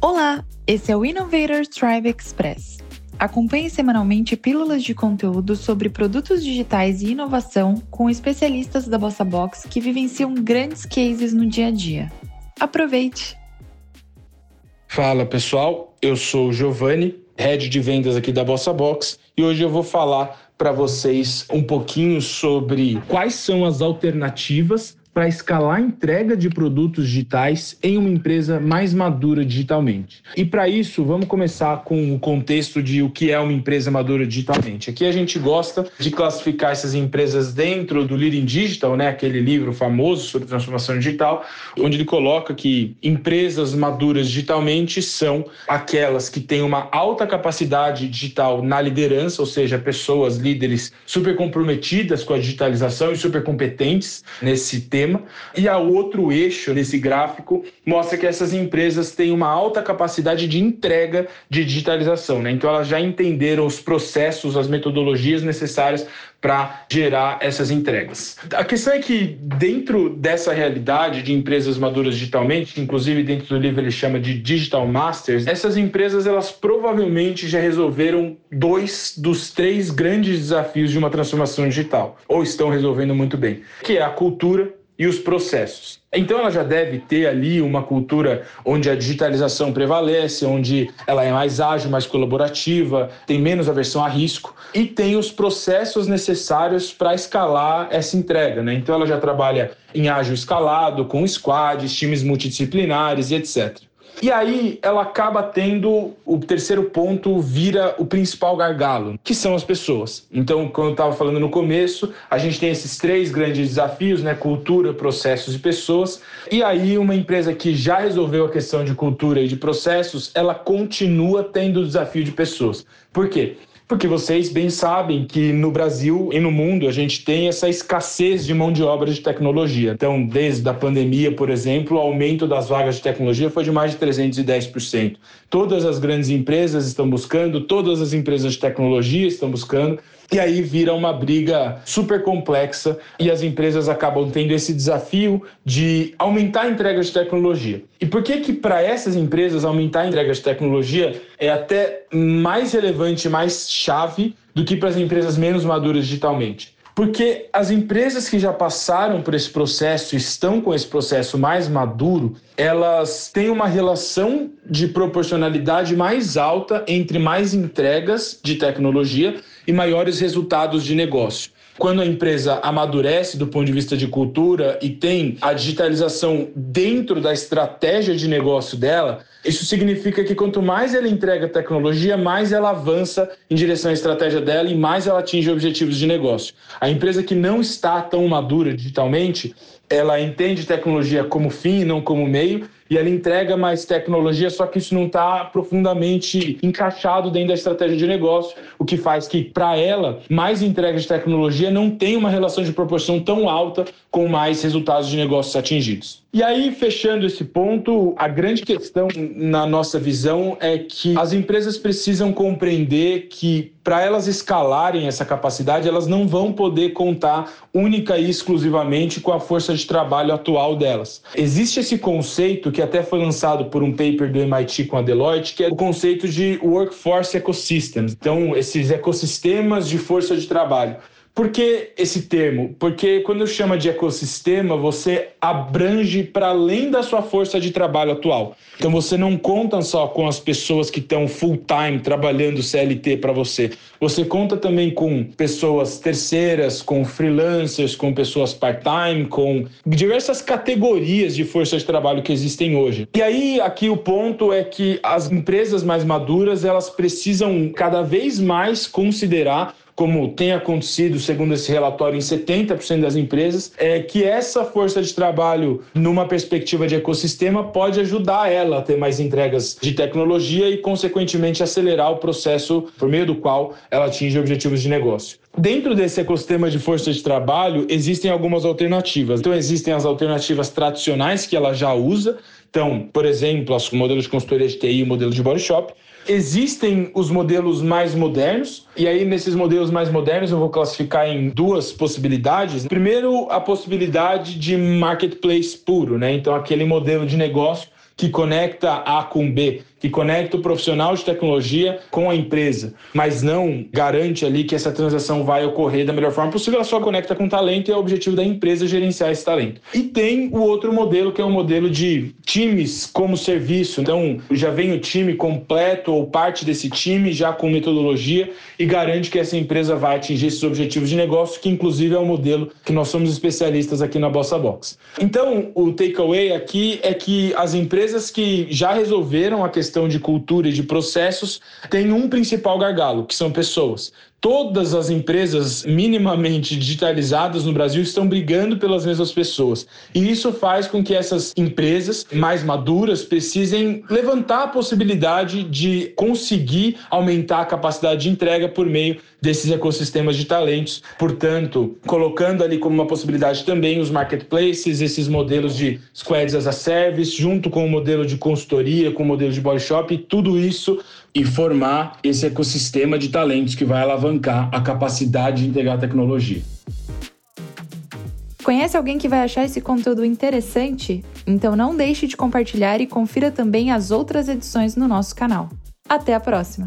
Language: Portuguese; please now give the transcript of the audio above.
Olá, esse é o Innovator Thrive Express. Acompanhe semanalmente pílulas de conteúdo sobre produtos digitais e inovação com especialistas da Bossa Box que vivenciam grandes cases no dia a dia. Aproveite! Fala pessoal, eu sou o Giovanni, head de vendas aqui da Bossa Box, e hoje eu vou falar para vocês um pouquinho sobre quais são as alternativas para escalar a entrega de produtos digitais em uma empresa mais madura digitalmente. E para isso, vamos começar com o contexto de o que é uma empresa madura digitalmente. Aqui a gente gosta de classificar essas empresas dentro do Leading Digital, né, aquele livro famoso sobre transformação digital, onde ele coloca que empresas maduras digitalmente são aquelas que têm uma alta capacidade digital na liderança, ou seja, pessoas líderes super comprometidas com a digitalização e super competentes nesse tema sistema. E a outro eixo desse gráfico mostra que essas empresas têm uma alta capacidade de entrega de digitalização. Né? Então, elas já entenderam os processos, as metodologias necessárias para gerar essas entregas. A questão é que, dentro dessa realidade de empresas maduras digitalmente, que inclusive dentro do livro ele chama de Digital Masters, essas empresas elas provavelmente já resolveram dois dos três grandes desafios de uma transformação digital, ou estão resolvendo muito bem, que é a cultura e os processos. Então ela já deve ter ali uma cultura onde a digitalização prevalece, onde ela é mais ágil, mais colaborativa, tem menos aversão a risco e tem os processos necessários para escalar essa entrega. Né? Então ela já trabalha em ágil escalado, com squads, times multidisciplinares e etc. E aí ela acaba tendo o terceiro ponto vira o principal gargalo, que são as pessoas. Então, como eu estava falando no começo, a gente tem esses três grandes desafios, né? Cultura, processos e pessoas. E aí uma empresa que já resolveu a questão de cultura e de processos, ela continua tendo o desafio de pessoas. Por quê? Porque vocês bem sabem que no Brasil e no mundo a gente tem essa escassez de mão de obra de tecnologia. Então, desde a pandemia, por exemplo, o aumento das vagas de tecnologia foi de mais de 310%. Todas as grandes empresas estão buscando, todas as empresas de tecnologia estão buscando. E aí vira uma briga super complexa e as empresas acabam tendo esse desafio de aumentar a entrega de tecnologia. E por que que para essas empresas aumentar a entrega de tecnologia é até mais relevante, mais chave do que para as empresas menos maduras digitalmente? Porque as empresas que já passaram por esse processo, estão com esse processo mais maduro, elas têm uma relação de proporcionalidade mais alta entre mais entregas de tecnologia e maiores resultados de negócio. Quando a empresa amadurece do ponto de vista de cultura e tem a digitalização dentro da estratégia de negócio dela, isso significa que quanto mais ela entrega tecnologia, mais ela avança em direção à estratégia dela e mais ela atinge objetivos de negócio. A empresa que não está tão madura digitalmente, ela entende tecnologia como fim não como meio, e ela entrega mais tecnologia, só que isso não está profundamente encaixado dentro da estratégia de negócio, o que faz que, para ela, mais entrega de tecnologia não tem uma relação de proporção tão alta com mais resultados de negócios atingidos. E aí, fechando esse ponto, a grande questão na nossa visão é que as empresas precisam compreender que para elas escalarem essa capacidade, elas não vão poder contar única e exclusivamente com a força de trabalho atual delas. Existe esse conceito que até foi lançado por um paper do MIT com a Deloitte, que é o conceito de workforce ecosystems. Então, esses ecossistemas de força de trabalho. Por que esse termo? Porque quando chama de ecossistema, você abrange para além da sua força de trabalho atual. Então você não conta só com as pessoas que estão full time trabalhando CLT para você. Você conta também com pessoas terceiras, com freelancers, com pessoas part-time, com diversas categorias de força de trabalho que existem hoje. E aí aqui o ponto é que as empresas mais maduras, elas precisam cada vez mais considerar como tem acontecido, segundo esse relatório, em 70% das empresas, é que essa força de trabalho, numa perspectiva de ecossistema, pode ajudar ela a ter mais entregas de tecnologia e, consequentemente, acelerar o processo por meio do qual ela atinge objetivos de negócio. Dentro desse ecossistema de força de trabalho, existem algumas alternativas. Então, existem as alternativas tradicionais que ela já usa. Então, por exemplo, os modelos de consultoria de TI o modelo de body shop Existem os modelos mais modernos, e aí nesses modelos mais modernos eu vou classificar em duas possibilidades. Primeiro, a possibilidade de marketplace puro, né? Então, aquele modelo de negócio que conecta A com B, que conecta o profissional de tecnologia com a empresa, mas não garante ali que essa transação vai ocorrer da melhor forma possível, ela só conecta com talento e é o objetivo da empresa gerenciar esse talento. E tem o outro modelo, que é o modelo de times como serviço. Então, já vem o time completo ou parte desse time já com metodologia e garante que essa empresa vai atingir esses objetivos de negócio, que inclusive é o modelo que nós somos especialistas aqui na Bossa Box. Então, o takeaway aqui é que as empresas que já resolveram a questão de cultura e de processos têm um principal gargalo, que são pessoas. Todas as empresas minimamente digitalizadas no Brasil estão brigando pelas mesmas pessoas. E isso faz com que essas empresas mais maduras precisem levantar a possibilidade de conseguir aumentar a capacidade de entrega por meio desses ecossistemas de talentos. Portanto, colocando ali como uma possibilidade também os marketplaces, esses modelos de squads as a service, junto com o modelo de consultoria, com o modelo de body shop, tudo isso e formar esse ecossistema de talentos que vai alavancar a capacidade de integrar tecnologia. Conhece alguém que vai achar esse conteúdo interessante? Então não deixe de compartilhar e confira também as outras edições no nosso canal. Até a próxima!